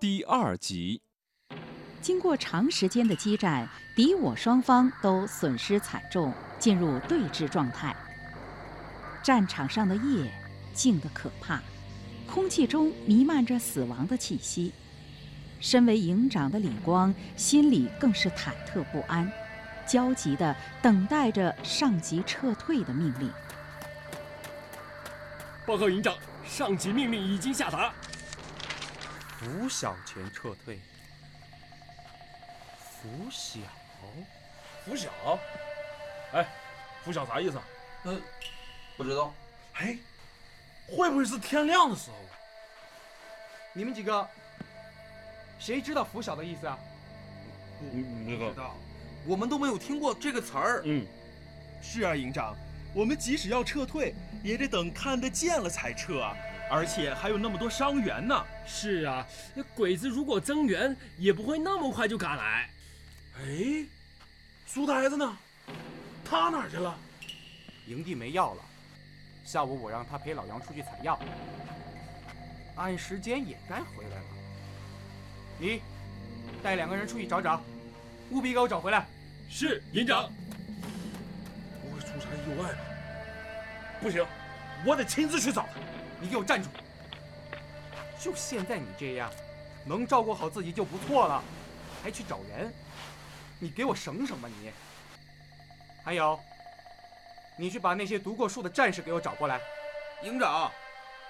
第二集。经过长时间的激战，敌我双方都损失惨重，进入对峙状态。战场上的夜静得可怕，空气中弥漫着死亡的气息。身为营长的李光心里更是忐忑不安，焦急地等待着上级撤退的命令。报告营长，上级命令已经下达。拂晓前撤退。拂晓，拂晓，哎，拂晓啥意思？嗯，不知道。哎，会不会是天亮的时候？你们几个，谁知道拂晓的意思啊？不知道，我们都没有听过这个词儿。嗯，是啊，营长。我们即使要撤退，也得等看得见了才撤啊！而且还有那么多伤员呢。是啊，那鬼子如果增援，也不会那么快就赶来。哎，书呆子呢？他哪去了？营地没药了。下午我让他陪老杨出去采药，按时间也该回来了。你带两个人出去找找，务必给我找回来。是营长。不会出啥意外吧？不行，我得亲自去找他。你给我站住！就现在你这样，能照顾好自己就不错了，还去找人？你给我省省吧你！还有，你去把那些读过书的战士给我找过来。营长，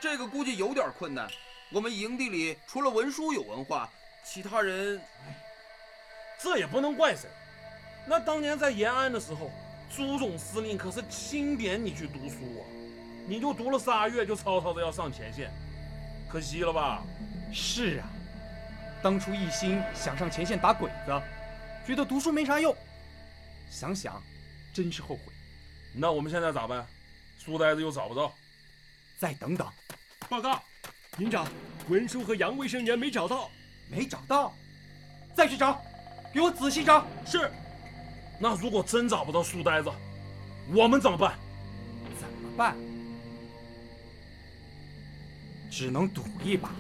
这个估计有点困难。我们营地里除了文书有文化，其他人……这也不能怪谁。那当年在延安的时候。朱总司令可是钦点你去读书啊，你就读了仨月就吵吵着要上前线，可惜了吧？是啊，当初一心想上前线打鬼子，觉得读书没啥用，想想真是后悔。那我们现在咋办？书呆子又找不到，再等等。报告，营长，文书和杨卫生员没找到，没找到，再去找，给我仔细找。是。那如果真找不到书呆子，我们怎么办？怎么办？只能赌一把了。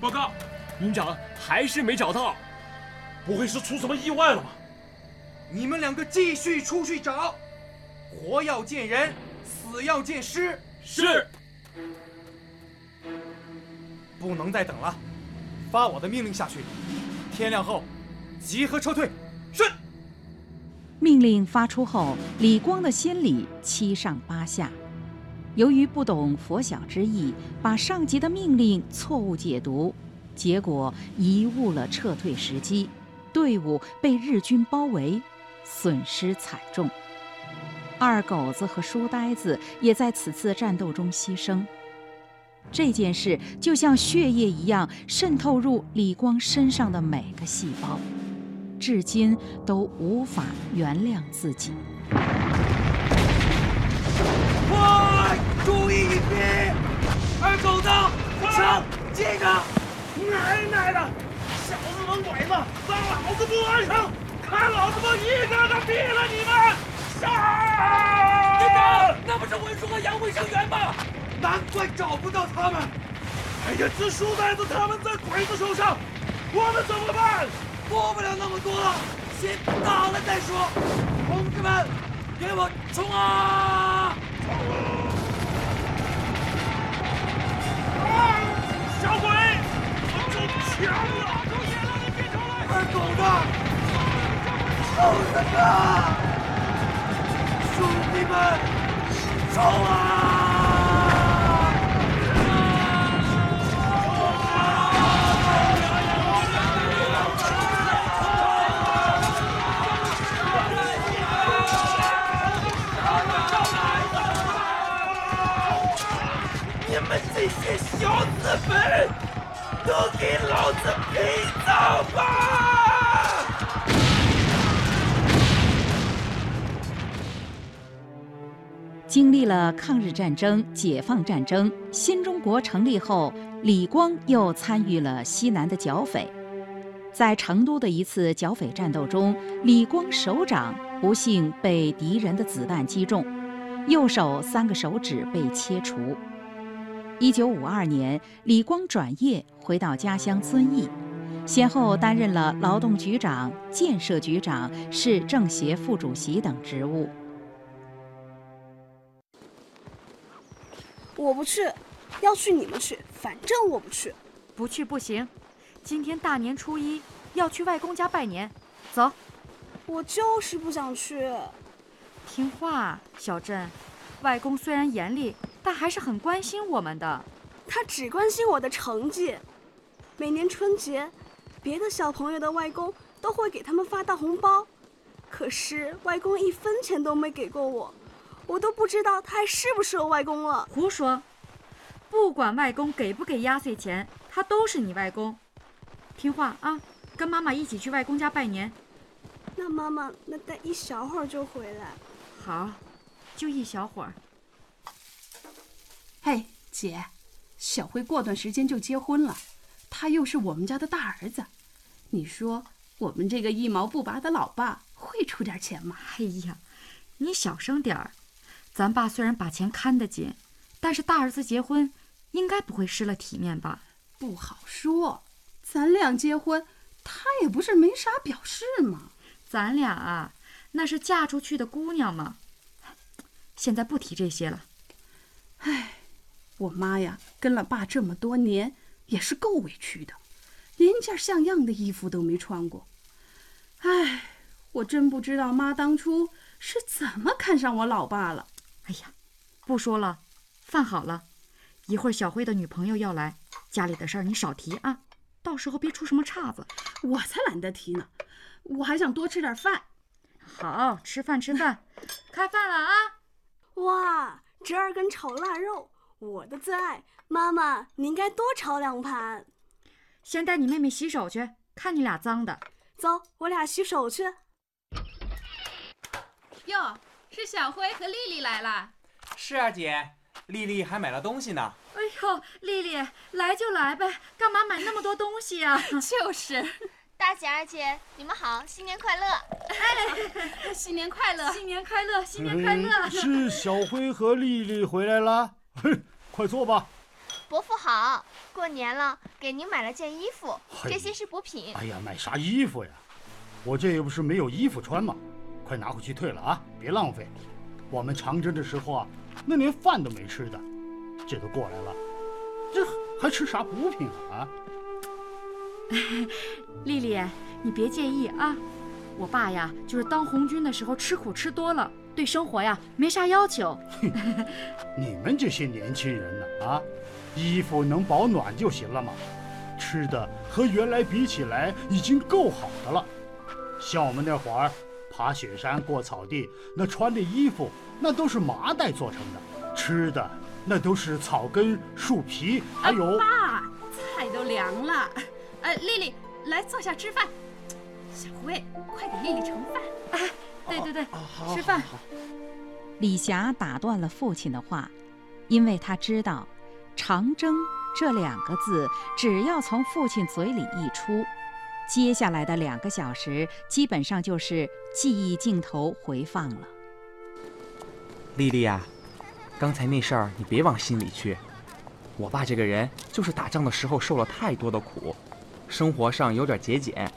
报告，营长还是没找到，不会是出什么意外了吧？你们两个继续出去找，活要见人，死要见尸。是。不能再等了，发我的命令下去，天亮后集合撤退。是。命令发出后，李光的心里七上八下。由于不懂拂晓之意，把上级的命令错误解读，结果贻误了撤退时机，队伍被日军包围，损失惨重。二狗子和书呆子也在此次战斗中牺牲。这件事就像血液一样渗透入李光身上的每个细胞。至今都无法原谅自己。快，注意隐蔽！二狗子，枪记着！奶奶的，小日本鬼子，让老子不安生！看老子不一个个毙了你们！杀！队长，那不是文书和杨卫生员吗？难怪找不到他们。哎呀，这书呆子他们在鬼子手上，我们怎么办？过不了那么多了，先打了再说。同志们，给我冲啊！啊！小鬼，我中枪了！二狗子，猴子哥，兄弟们，冲啊！这些小子们，都给老子陪葬吧！经历了抗日战争、解放战争，新中国成立后，李光又参与了西南的剿匪。在成都的一次剿匪战斗中，李光手掌不幸被敌人的子弹击中，右手三个手指被切除。一九五二年，李光转业回到家乡遵义，先后担任了劳动局长、建设局长、市政协副主席等职务。我不去，要去你们去，反正我不去。不去不行，今天大年初一要去外公家拜年，走。我就是不想去。听话，小珍。外公虽然严厉，但还是很关心我们的。他只关心我的成绩。每年春节，别的小朋友的外公都会给他们发大红包，可是外公一分钱都没给过我，我都不知道他还是不是我外公了。胡说！不管外公给不给压岁钱，他都是你外公。听话啊，跟妈妈一起去外公家拜年。那妈妈，那待一小会儿就回来。好，就一小会儿。嘿，姐，小辉过段时间就结婚了，他又是我们家的大儿子，你说我们这个一毛不拔的老爸会出点钱吗？哎呀，你小声点儿。咱爸虽然把钱看得紧，但是大儿子结婚，应该不会失了体面吧？不好说，咱俩结婚，他也不是没啥表示嘛。咱俩啊，那是嫁出去的姑娘嘛。现在不提这些了。唉，我妈呀，跟了爸这么多年，也是够委屈的，连件像样的衣服都没穿过。唉，我真不知道妈当初是怎么看上我老爸了。哎呀，不说了，饭好了，一会儿小辉的女朋友要来，家里的事儿你少提啊，到时候别出什么岔子。我才懒得提呢。我还想多吃点饭。好，吃饭吃饭，开饭了啊！哇，折耳根炒腊肉，我的最爱。妈妈，你应该多炒两盘。先带你妹妹洗手去，看你俩脏的。走，我俩洗手去。哟，是小辉和丽丽来了。是啊，姐，丽丽还买了东西呢。哎呦，丽丽，来就来呗，干嘛买那么多东西呀？就是。大姐、二姐，你们好，新年快乐！哎，新年快乐，新年快乐，新年快乐！是小辉和丽丽回来了，嘿，快坐吧。伯父好，过年了，给您买了件衣服，这些是补品。哎呀，买啥衣服呀？我这又不是没有衣服穿嘛，快拿回去退了啊，别浪费。我们长征的时候啊，那连饭都没吃的，这都过来了，这还吃啥补品啊？丽丽，你别介意啊。我爸呀，就是当红军的时候吃苦吃多了，对生活呀没啥要求。你们这些年轻人呢啊，衣服能保暖就行了嘛。吃的和原来比起来已经够好的了。像我们那会儿爬雪山过草地，那穿的衣服那都是麻袋做成的，吃的那都是草根、树皮，还有……爸，菜都凉了。呃，丽丽，来坐下吃饭。小辉，快给丽丽盛饭。啊，对对对，吃饭。李霞打断了父亲的话，因为他知道“长征”这两个字，只要从父亲嘴里一出，接下来的两个小时基本上就是记忆镜头回放了。丽丽呀，刚才那事儿你别往心里去。我爸这个人就是打仗的时候受了太多的苦。生活上有点节俭，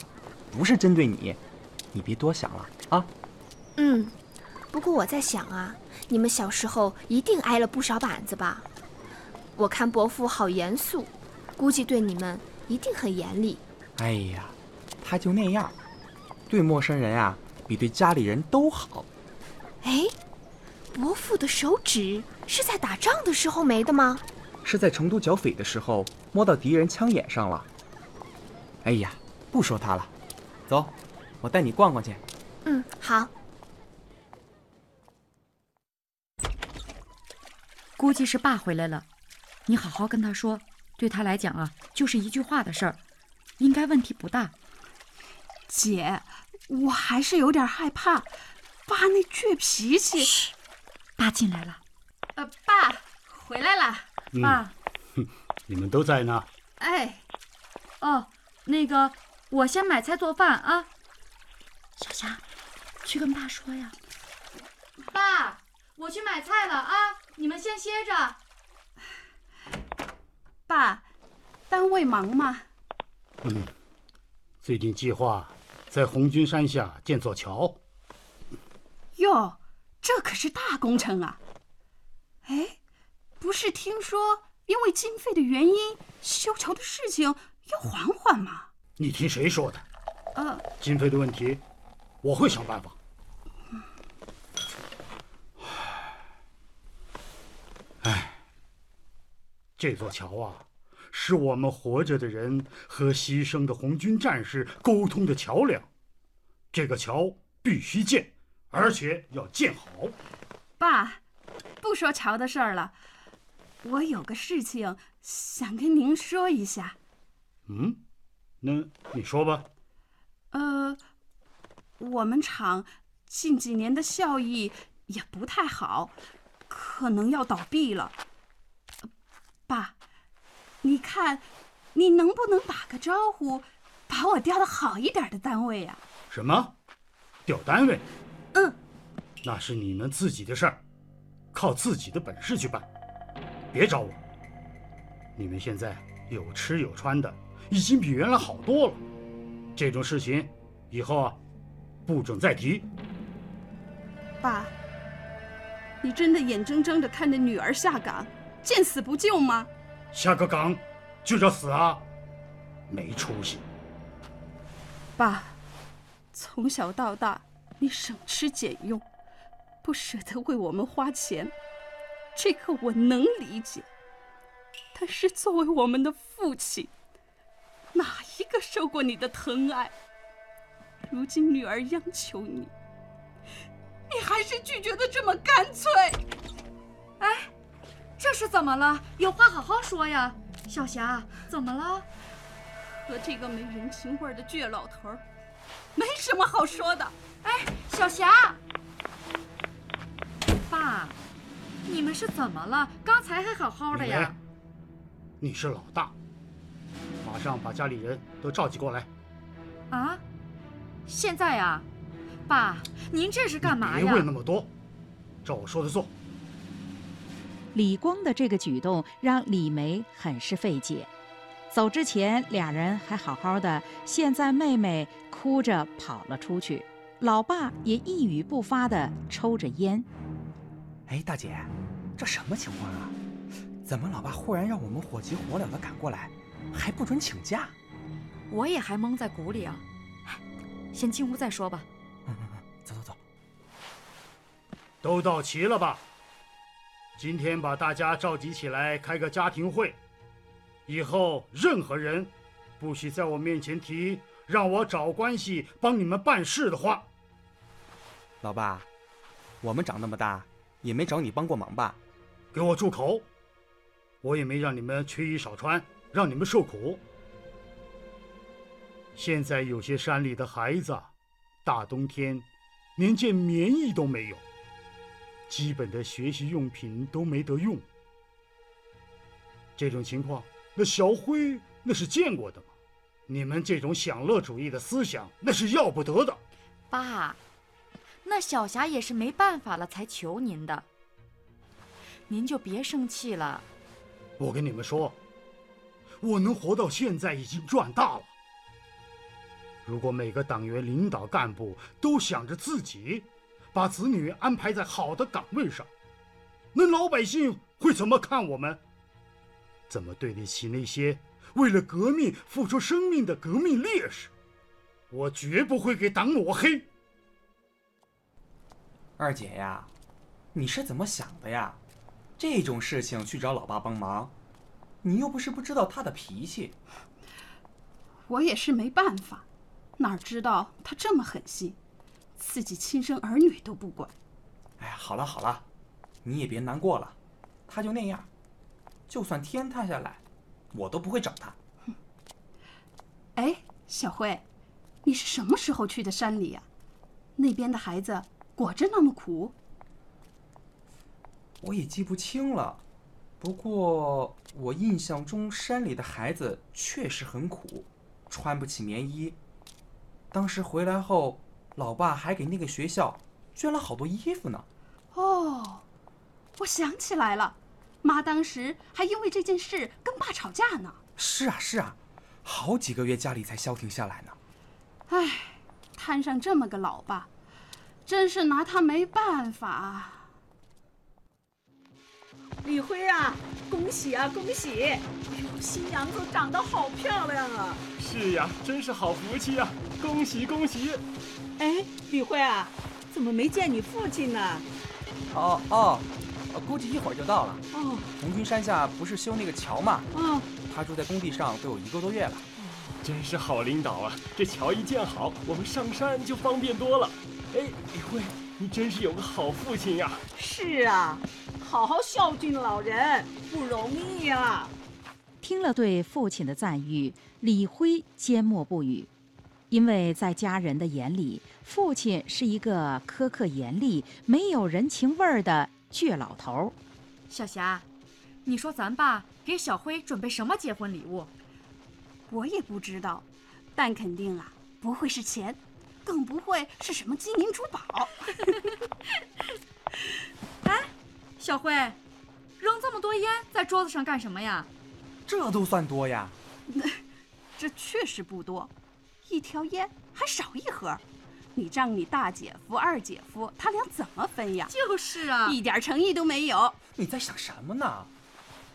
不是针对你，你别多想了啊。嗯，不过我在想啊，你们小时候一定挨了不少板子吧？我看伯父好严肃，估计对你们一定很严厉。哎呀，他就那样，对陌生人啊，比对家里人都好。哎，伯父的手指是在打仗的时候没的吗？是在成都剿匪的时候摸到敌人枪眼上了。哎呀，不说他了，走，我带你逛逛去。嗯，好。估计是爸回来了，你好好跟他说，对他来讲啊，就是一句话的事儿，应该问题不大。姐，我还是有点害怕，爸那倔脾气。爸进来了。呃，爸回来了。爸，你们都在呢。哎，哦。那个，我先买菜做饭啊。小霞，去跟爸说呀。爸，我去买菜了啊，你们先歇着。爸，单位忙吗？嗯，最近计划在红军山下建座桥。哟，这可是大工程啊！哎，不是听说因为经费的原因，修桥的事情要缓缓嘛？你听谁说的？呃，经费的问题，我会想办法。唉，这座桥啊，是我们活着的人和牺牲的红军战士沟通的桥梁。这个桥必须建，而且要建好。爸，不说桥的事儿了，我有个事情想跟您说一下。嗯，那你说吧。呃，我们厂近几年的效益也不太好，可能要倒闭了。爸，你看，你能不能打个招呼，把我调到好一点的单位呀？什么？调单位？嗯，那是你们自己的事儿，靠自己的本事去办，别找我。你们现在有吃有穿的，已经比原来好多了。这种事情，以后啊，不准再提。爸，你真的眼睁睁的看着女儿下岗，见死不救吗？下个岗就要死啊！没出息。爸，从小到大，你省吃俭用，不舍得为我们花钱，这个我能理解。但是作为我们的父亲，哪一个受过你的疼爱？如今女儿央求你，你还是拒绝的这么干脆。哎，这是怎么了？有话好好说呀，小霞，怎么了？和这个没人情味的倔老头儿，没什么好说的。哎，小霞，爸，你们是怎么了？刚才还好好的呀。你是老大，马上把家里人都召集过来。啊？现在啊？爸，您这是干嘛呀？别问那么多，照我说的做。李光的这个举动让李梅很是费解。走之前，俩人还好好的，现在妹妹哭着跑了出去，老爸也一语不发的抽着烟。哎，大姐，这什么情况啊？怎么老爸忽然让我们火急火燎的赶过来，还不准请假？我也还蒙在鼓里啊。先进屋再说吧。嗯嗯嗯，走走走。都到齐了吧？今天把大家召集起来开个家庭会。以后任何人，不许在我面前提让我找关系帮你们办事的话。老爸，我们长那么大，也没找你帮过忙吧？给我住口！我也没让你们缺衣少穿，让你们受苦。现在有些山里的孩子，大冬天连件棉衣都没有，基本的学习用品都没得用。这种情况。那小辉那是见过的吗？你们这种享乐主义的思想那是要不得的。爸，那小霞也是没办法了才求您的，您就别生气了。我跟你们说，我能活到现在已经赚大了。如果每个党员领导干部都想着自己，把子女安排在好的岗位上，那老百姓会怎么看我们？怎么对得起那些为了革命付出生命的革命烈士？我绝不会给党抹黑。二姐呀，你是怎么想的呀？这种事情去找老爸帮忙，你又不是不知道他的脾气。我也是没办法，哪知道他这么狠心，自己亲生儿女都不管。哎呀，好了好了，你也别难过了，他就那样。就算天塌下来，我都不会找他。哎，小慧，你是什么时候去的山里呀？那边的孩子果真那么苦？我也记不清了，不过我印象中山里的孩子确实很苦，穿不起棉衣。当时回来后，老爸还给那个学校捐了好多衣服呢。哦，我想起来了。妈当时还因为这件事跟爸吵架呢。是啊是啊，好几个月家里才消停下来呢。唉，摊上这么个老爸，真是拿他没办法。李辉啊，恭喜啊，恭喜！哎呦，新娘子长得好漂亮啊！是呀，真是好福气呀！恭喜恭喜！哎，李辉啊，怎么没见你父亲呢？哦哦，估计一会儿就到了。哦，红军山下不是修那个桥吗？嗯，他住在工地上都有一个多月了。真是好领导啊！这桥一建好，我们上山就方便多了。哎，李辉，你真是有个好父亲呀！是啊，好好孝敬老人不容易啊。听了对父亲的赞誉，李辉缄默不语，因为在家人的眼里，父亲是一个苛刻严厉、没有人情味儿的倔老头儿。小霞，你说咱爸给小辉准备什么结婚礼物？我也不知道，但肯定啊，不会是钱，更不会是什么金银珠宝。哎，小慧，扔这么多烟在桌子上干什么呀？这都算多呀？这确实不多，一条烟还少一盒，你让你大姐夫、二姐夫他俩怎么分呀？就是啊，一点诚意都没有。你在想什么呢？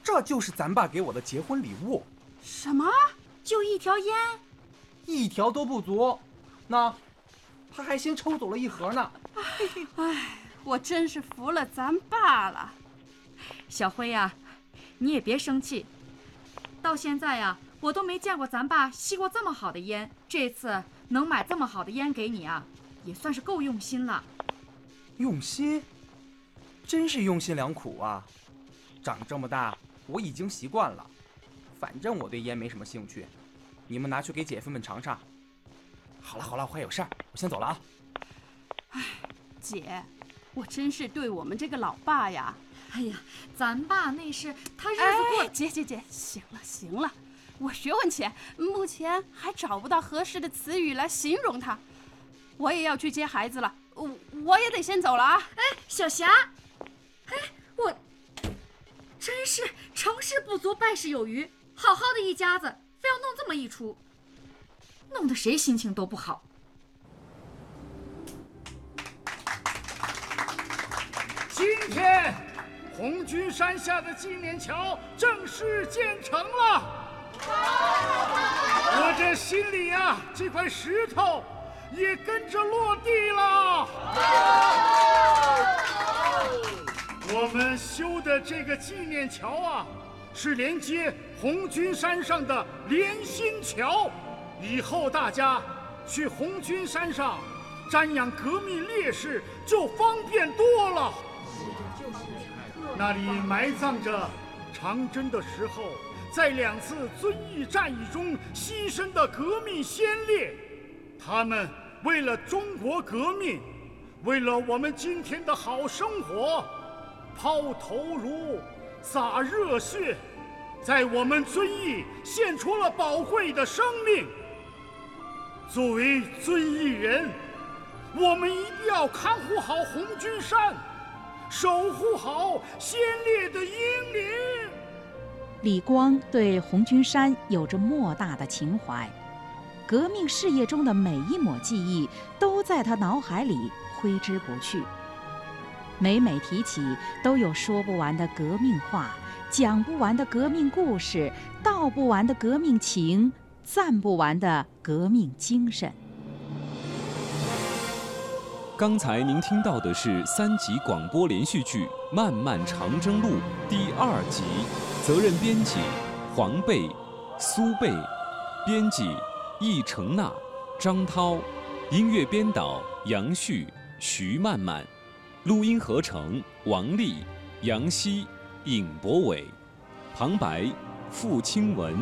这就是咱爸给我的结婚礼物。什么？就一条烟？一条都不足。那他还先抽走了一盒呢。哎，我真是服了咱爸了。小辉呀、你也别生气。到现在呀、我都没见过咱爸吸过这么好的烟。这次能买这么好的烟给你啊，也算是够用心了。用心，真是用心良苦啊！长这么大，我已经习惯了。反正我对烟没什么兴趣，你们拿去给姐夫们尝尝。好了好了，我还有事儿，我先走了啊。哎姐，我真是对我们这个老爸呀，哎呀，咱爸那是他日子过哎，姐姐姐，行了行了，我学问浅，目前还找不到合适的词语来形容他。我也要去接孩子了，我我也得先走了啊。哎，小霞，哎，我真是成事不足败事有余，好好的一家子，非要弄这么一出，弄得谁心情都不好。今天，红军山下的纪念桥正式建成了。我这心里呀、这块石头也跟着落地了。我们修的这个纪念桥啊，是连接红军山上的连心桥。以后大家去红军山上瞻仰革命烈士就方便多了。那里埋葬着长征的时候在两次遵义战役中牺牲的革命先烈，他们为了中国革命，为了我们今天的好生活，抛头颅、洒热血，在我们遵义献出了宝贵的生命。作为遵义人，我们一定要看护好红军山。守护好先烈的英灵。李光对红军山有着莫大的情怀，革命事业中的每一抹记忆都在他脑海里挥之不去。每每提起，都有说不完的革命话，讲不完的革命故事，道不完的革命情，赞不完的革命精神。刚才您听到的是三集广播连续剧《漫漫长征路》第二集，责任编辑黄贝、苏贝，编辑易成娜、张涛，音乐编导杨旭、徐曼曼，录音合成王丽、杨希、尹博伟，旁白付清文、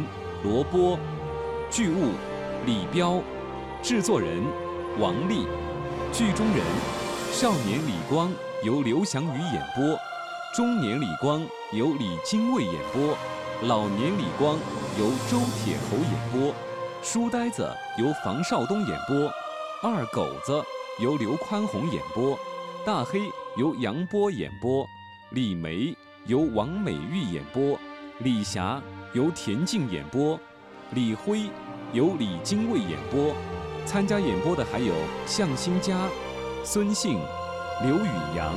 罗波，剧务李彪，制作人王丽。剧中人：少年李光由刘翔宇演播，中年李光由李精卫演播，老年李光由周铁侯演播，书呆子由房少东演播，二狗子由刘宽宏演播，大黑由杨波演播，李梅由王美玉演播，李霞由田静演播，李辉由李精卫演播。参加演播的还有向新佳、孙信、刘宇阳、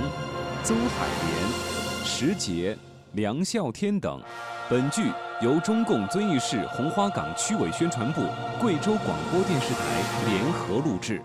邹海莲、石杰、梁孝天等。本剧由中共遵义市红花岗区委宣传部、贵州广播电视台联合录制。